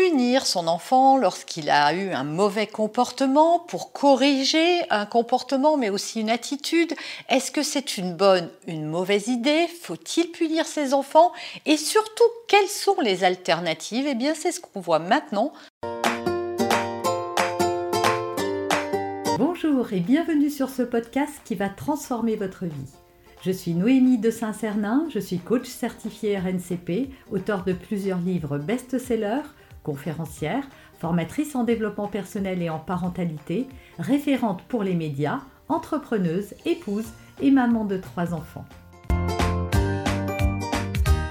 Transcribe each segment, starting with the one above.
punir son enfant lorsqu'il a eu un mauvais comportement, pour corriger un comportement mais aussi une attitude Est-ce que c'est une bonne, une mauvaise idée? Faut-il punir ses enfants? Et surtout, quelles sont les alternatives? Eh bien, c'est ce qu'on voit maintenant. Bonjour et bienvenue sur ce podcast qui va transformer votre vie. Je suis Noémie de Saint-Cernin, je suis coach certifié RNCP, auteur de plusieurs livres best-sellers, conférencière, formatrice en développement personnel et en parentalité, référente pour les médias, entrepreneuse, épouse et maman de trois enfants.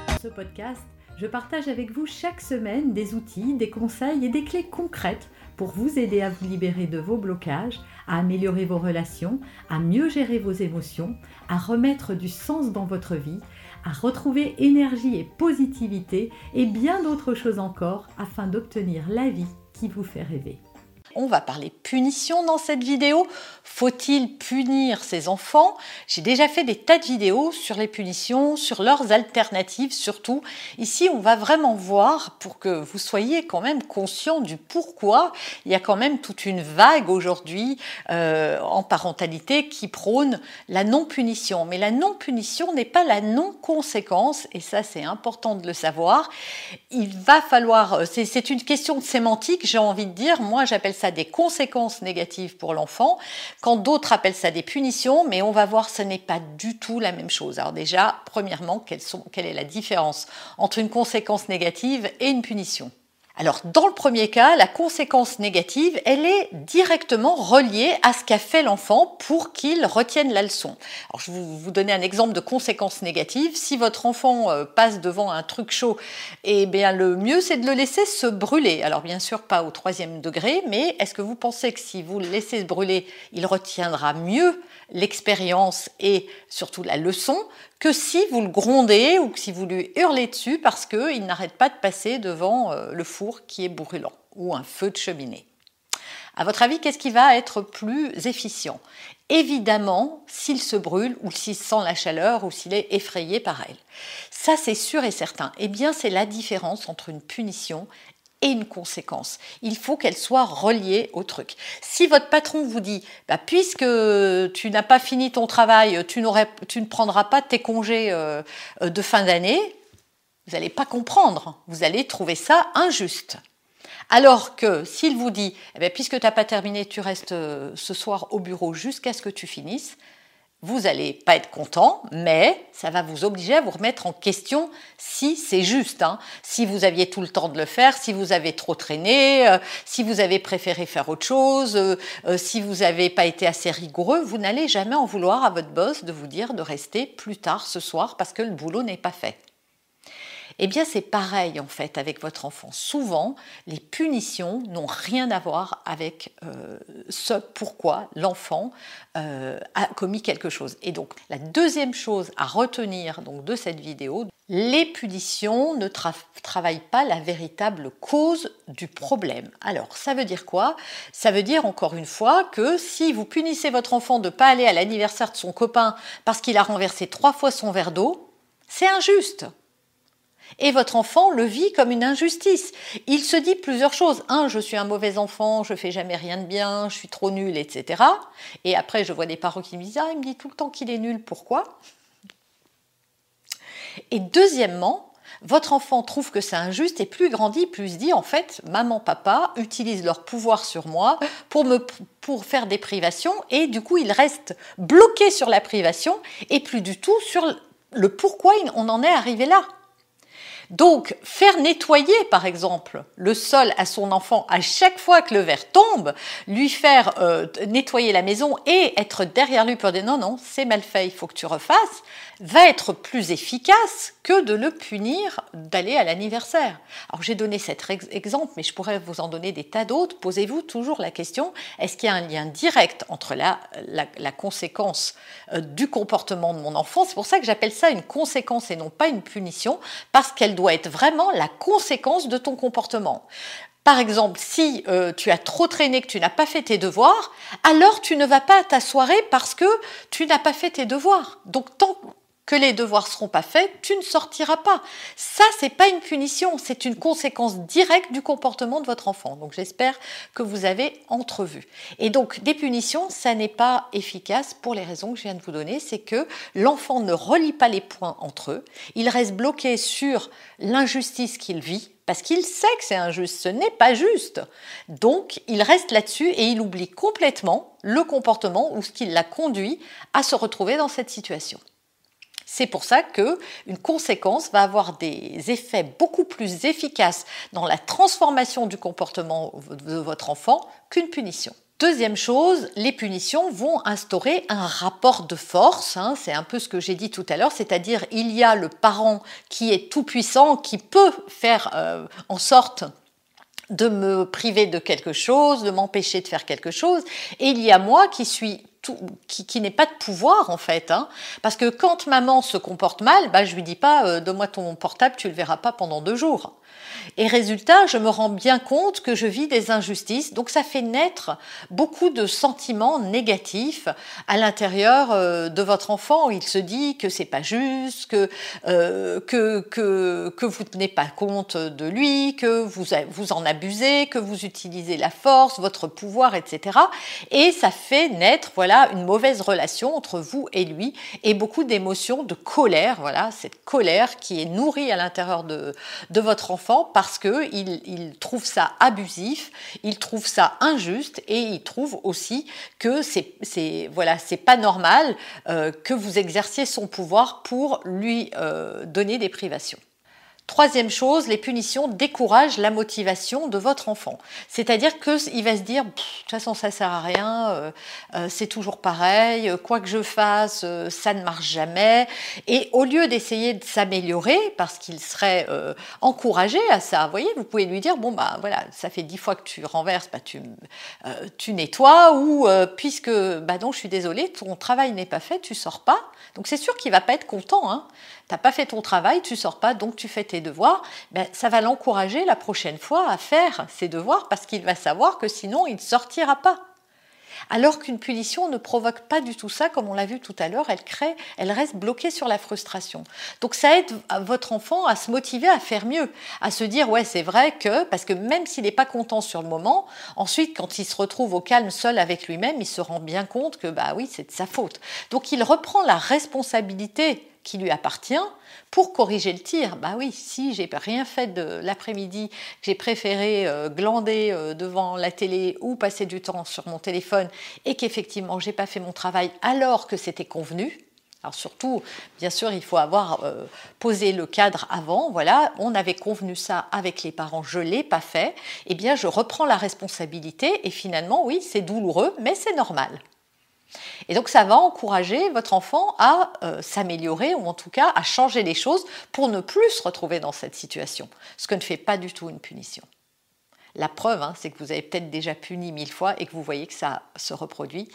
Dans ce podcast, je partage avec vous chaque semaine des outils, des conseils et des clés concrètes pour vous aider à vous libérer de vos blocages, à améliorer vos relations, à mieux gérer vos émotions, à remettre du sens dans votre vie, à retrouver énergie et positivité et bien d'autres choses encore afin d'obtenir la vie qui vous fait rêver. On va parler punition dans cette vidéo. Faut-il punir ses enfants? J'ai déjà fait des tas de vidéos sur les punitions, sur leurs alternatives surtout. Ici, on va vraiment voir pour que vous soyez quand même conscient du pourquoi. Il y a quand même toute une vague aujourd'hui euh, en parentalité qui prône la non-punition. Mais la non-punition n'est pas la non-conséquence, et ça c'est important de le savoir. Il va falloir, c'est une question de sémantique, j'ai envie de dire. Moi, j'appelle ça des conséquences négatives pour l'enfant, quand d'autres appellent ça des punitions, mais on va voir ce n'est pas du tout la même chose. Alors déjà, premièrement, quelle est la différence entre une conséquence négative et une punition? Alors, dans le premier cas, la conséquence négative, elle est directement reliée à ce qu'a fait l'enfant pour qu'il retienne la leçon. Alors, je vais vous donner un exemple de conséquence négative. Si votre enfant euh, passe devant un truc chaud, eh bien, le mieux, c'est de le laisser se brûler. Alors, bien sûr, pas au troisième degré, mais est-ce que vous pensez que si vous le laissez se brûler, il retiendra mieux l'expérience et surtout la leçon que si vous le grondez ou que si vous lui hurlez dessus parce qu'il n'arrête pas de passer devant euh, le four qui est brûlant ou un feu de cheminée. À votre avis, qu'est-ce qui va être plus efficient? Évidemment, s'il se brûle ou s'il sent la chaleur ou s'il est effrayé par elle. Ça, c'est sûr et certain. Eh bien, c'est la différence entre une punition et une conséquence. Il faut qu'elle soit reliée au truc. Si votre patron vous dit, bah, puisque tu n'as pas fini ton travail, tu, tu ne prendras pas tes congés euh, de fin d'année, vous n'allez pas comprendre. Vous allez trouver ça injuste. Alors que s'il vous dit, eh bien, puisque tu n'as pas terminé, tu restes euh, ce soir au bureau jusqu'à ce que tu finisses, vous n'allez pas être content, mais ça va vous obliger à vous remettre en question si c'est juste, hein. si vous aviez tout le temps de le faire, si vous avez trop traîné, euh, si vous avez préféré faire autre chose, euh, euh, si vous n'avez pas été assez rigoureux, vous n'allez jamais en vouloir à votre boss de vous dire de rester plus tard ce soir parce que le boulot n'est pas fait. Eh bien, c'est pareil en fait avec votre enfant. Souvent, les punitions n'ont rien à voir avec euh, ce pourquoi l'enfant euh, a commis quelque chose. Et donc, la deuxième chose à retenir donc, de cette vidéo, les punitions ne travaillent pas la véritable cause du problème. Alors, ça veut dire quoi? Ça veut dire encore une fois que si vous punissez votre enfant de ne pas aller à l'anniversaire de son copain parce qu'il a renversé trois fois son verre d'eau, c'est injuste et votre enfant le vit comme une injustice. Il se dit plusieurs choses. Un, je suis un mauvais enfant, je fais jamais rien de bien, je suis trop nul, etc. Et après, je vois des parents qui me disent, ah, il me dit tout le temps qu'il est nul, pourquoi? Et deuxièmement, votre enfant trouve que c'est injuste et plus grandit, plus il dit en fait, maman, papa utilisent leur pouvoir sur moi pour me pour faire des privations et du coup il reste bloqué sur la privation et plus du tout sur le pourquoi on en est arrivé là. Donc, faire nettoyer, par exemple, le sol à son enfant à chaque fois que le verre tombe, lui faire euh, nettoyer la maison et être derrière lui pour dire non, non, c'est mal fait, il faut que tu refasses, va être plus efficace que de le punir d'aller à l'anniversaire. Alors j'ai donné cet exemple, mais je pourrais vous en donner des tas d'autres. Posez-vous toujours la question, est-ce qu'il y a un lien direct entre la, la, conséquence euh, du comportement de mon enfant? C'est pour ça que j'appelle ça une conséquence et non pas une punition, parce qu'elle doit être vraiment la conséquence de ton comportement. Par exemple, si euh, tu as trop traîné, que tu n'as pas fait tes devoirs, alors tu ne vas pas à ta soirée parce que tu n'as pas fait tes devoirs. Donc tant que les devoirs seront pas faits, tu ne sortiras pas. Ça, c'est pas une punition, c'est une conséquence directe du comportement de votre enfant. Donc j'espère que vous avez entrevu. Et donc des punitions, ça n'est pas efficace pour les raisons que je viens de vous donner, c'est que l'enfant ne relie pas les points entre eux, il reste bloqué sur l'injustice qu'il vit parce qu'il sait que c'est injuste, ce n'est pas juste. Donc il reste là-dessus et il oublie complètement le comportement ou ce qui l'a conduit à se retrouver dans cette situation. C'est pour ça que une conséquence va avoir des effets beaucoup plus efficaces dans la transformation du comportement de votre enfant qu'une punition. Deuxième chose, les punitions vont instaurer un rapport de force. Hein. c'est un peu ce que j'ai dit tout à l'heure, c'est-à-dire il y a le parent qui est tout puissant, qui peut faire euh, en sorte de me priver de quelque chose, de m'empêcher de faire quelque chose, et il y a moi qui suis qui, qui n'ai pas de pouvoir en fait. Hein. Parce que quand maman se comporte mal, bah, je lui dis pas euh, donne-moi ton portable, tu le verras pas pendant deux jours. Et résultat, je me rends bien compte que je vis des injustices. Donc ça fait naître beaucoup de sentiments négatifs à l'intérieur euh, de votre enfant. Il se dit que c'est pas juste, que, euh, que, que, que vous tenez pas compte de lui, que vous, vous en abusez, que vous utilisez la force, votre pouvoir, etc. Et ça fait naître voilà une mauvaise relation entre vous et lui et beaucoup d'émotions, de colère. Voilà cette colère qui est nourrie à l'intérieur de, votre enfant parce qu'il il trouve ça abusif, il trouve ça injuste et il trouve aussi que c'est voilà c'est pas normal euh, que vous exerciez son pouvoir pour lui euh, donner des privations. Troisième chose, les punitions découragent la motivation de votre enfant. C'est-à-dire qu'il va se dire, de toute façon, ça sert à rien, euh, euh, c'est toujours pareil, quoi que je fasse, euh, ça ne marche jamais. Et au lieu d'essayer de s'améliorer, parce qu'il serait encouragé à ça, vous voyez, vous pouvez lui dire, bon, bah voilà, ça fait dix fois que tu renverses, bah, tu, tu nettoies, ou puisque, bah non, je suis désolée, ton travail n'est pas fait, tu sors pas. Donc c'est sûr qu'il va pas être content. Hein t'as pas fait ton travail, tu sors pas, donc tu fais tes devoirs, ben, ça va l'encourager la prochaine fois à faire ses devoirs parce qu'il va savoir que sinon il ne sortira pas. Alors qu'une punition ne provoque pas du tout ça, comme on l'a vu tout à l'heure, elle crée, elle reste bloquée sur la frustration. Donc ça aide votre enfant à se motiver à faire mieux, à se dire ouais c'est vrai que, parce que même s'il n'est pas content sur le moment, ensuite quand il se retrouve au calme seul avec lui-même, il se rend bien compte que bah oui c'est de sa faute. Donc il reprend la responsabilité qui lui appartient pour corriger le tir. Bah oui, si j'ai rien fait de l'après-midi, j'ai préféré euh, glander euh, devant la télé ou passer du temps sur mon téléphone et qu'effectivement j'ai pas fait mon travail alors que c'était convenu. Alors surtout, bien sûr, il faut avoir euh, posé le cadre avant. Voilà, on avait convenu ça avec les parents, je l'ai pas fait. Eh bien, je reprends la responsabilité et finalement, oui, c'est douloureux, mais c'est normal. Et donc ça va encourager votre enfant à euh, s'améliorer ou en tout cas à changer les choses pour ne plus se retrouver dans cette situation, ce que ne fait pas du tout une punition. La preuve, hein, c'est que vous avez peut-être déjà puni mille fois et que vous voyez que ça se reproduit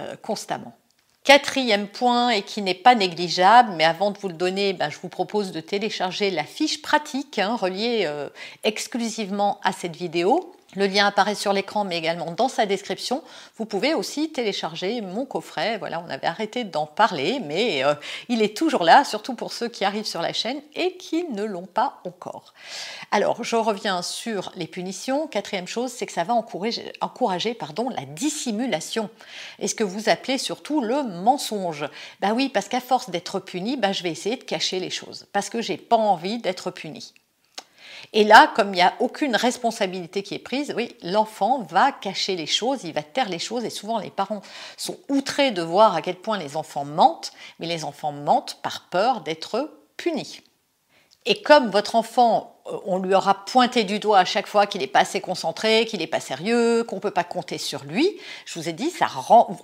euh, constamment. Quatrième point, et qui n'est pas négligeable, mais avant de vous le donner, ben, je vous propose de télécharger la fiche pratique hein, reliée euh, exclusivement à cette vidéo. Le lien apparaît sur l'écran, mais également dans sa description. Vous pouvez aussi télécharger mon coffret. Voilà, on avait arrêté d'en parler, mais euh, il est toujours là, surtout pour ceux qui arrivent sur la chaîne et qui ne l'ont pas encore. Alors, je reviens sur les punitions. Quatrième chose, c'est que ça va encourager, la dissimulation. Et ce que vous appelez surtout le mensonge? Ben oui, parce qu'à force d'être puni, ben je vais essayer de cacher les choses, parce que j'ai pas envie d'être puni. Et là, comme il n'y a aucune responsabilité qui est prise, oui, l'enfant va cacher les choses, il va taire les choses, et souvent les parents sont outrés de voir à quel point les enfants mentent, mais les enfants mentent par peur d'être punis. Et comme votre enfant euh, on lui aura pointé du doigt à chaque fois qu'il n'est pas assez concentré, qu'il n'est pas sérieux, qu'on ne peut pas compter sur lui. Je vous ai dit,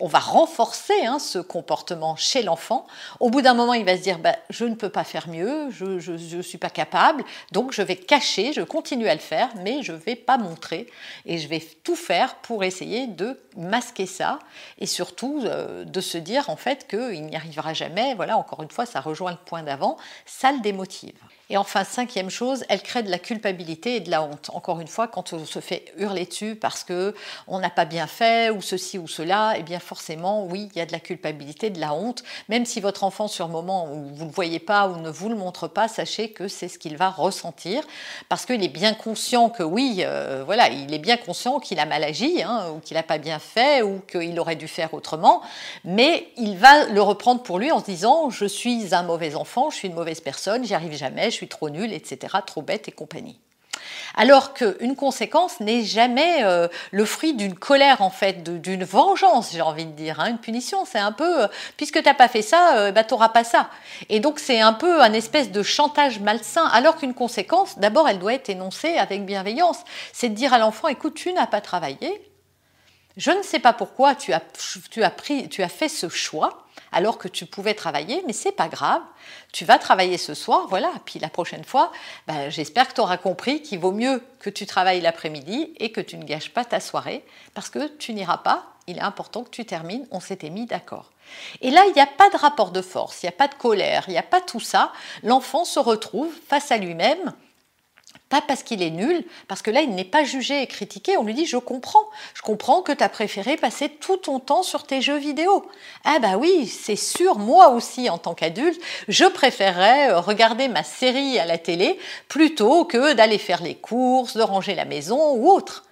on va renforcer hein, ce comportement chez l'enfant. Au bout d'un moment, il va se dire, bah, je ne peux pas faire mieux, je ne suis pas capable, donc je vais cacher, je continue à le faire, mais je ne vais pas montrer et je vais tout faire pour essayer de masquer ça et surtout euh, de se dire en fait qu'il n'y arrivera jamais. Voilà, encore une fois, ça rejoint le point d'avant, ça le démotive. Et enfin, cinquième chose, elle crée de la culpabilité et de la honte. Encore une fois, quand on se fait hurler dessus parce que on n'a pas bien fait ou ceci ou cela, eh bien forcément, oui, il y a de la culpabilité, de la honte. Même si votre enfant, sur le moment où vous ne le voyez pas ou ne vous le montre pas, sachez que c'est ce qu'il va ressentir parce qu'il est bien conscient que oui, euh, voilà, il est bien conscient qu'il a mal agi hein, ou qu'il n'a pas bien fait ou qu'il aurait dû faire autrement, mais il va le reprendre pour lui en se disant je suis un mauvais enfant, je suis une mauvaise personne, j'y arrive jamais, je suis trop nul, etc., trop bête et compagnie. Alors qu'une conséquence n'est jamais euh, le fruit d'une colère, en fait, d'une vengeance, j'ai envie de dire. Hein. Une punition, c'est un peu, euh, puisque tu n'as pas fait ça, euh, bah, pas ça. Et donc, c'est un peu un espèce de chantage malsain, alors qu'une conséquence, d'abord, elle doit être énoncée avec bienveillance. C'est de dire à l'enfant, écoute, tu n'as pas travaillé, je ne sais pas pourquoi tu as, tu as, pris, tu as fait ce choix alors que tu pouvais travailler, mais c'est pas grave. Tu vas travailler ce soir, voilà. Puis la prochaine fois, ben, j'espère que tu auras compris qu'il vaut mieux que tu travailles l'après-midi et que tu ne gâches pas ta soirée parce que tu n'iras pas. Il est important que tu termines. On s'était mis d'accord. Et là, il n'y a pas de rapport de force, il n'y a pas de colère, il n'y a pas tout ça. L'enfant se retrouve face à lui-même pas parce qu'il est nul, parce que là, il n'est pas jugé et critiqué. On lui dit, je comprends. Je comprends que tu as préféré passer tout ton temps sur tes jeux vidéo. Ah bah oui, c'est sûr, moi aussi, en tant qu'adulte, je préférerais euh, regarder ma série à la télé plutôt que d'aller faire les courses, de ranger la maison ou autre.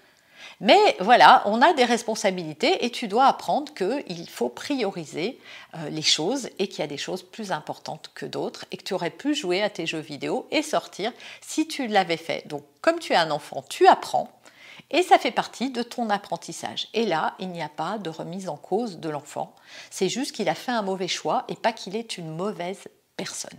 Mais voilà, on a des responsabilités et tu dois apprendre qu'il faut prioriser euh, les choses et qu'il y a des choses plus importantes que d'autres et que tu aurais pu jouer à tes jeux vidéo et sortir si tu l'avais fait. Donc comme tu es un enfant, tu apprends. Et ça fait partie de ton apprentissage. Et là, il n'y a pas de remise en cause de l'enfant. C'est juste qu'il a fait un mauvais choix et pas qu'il est une mauvaise personne.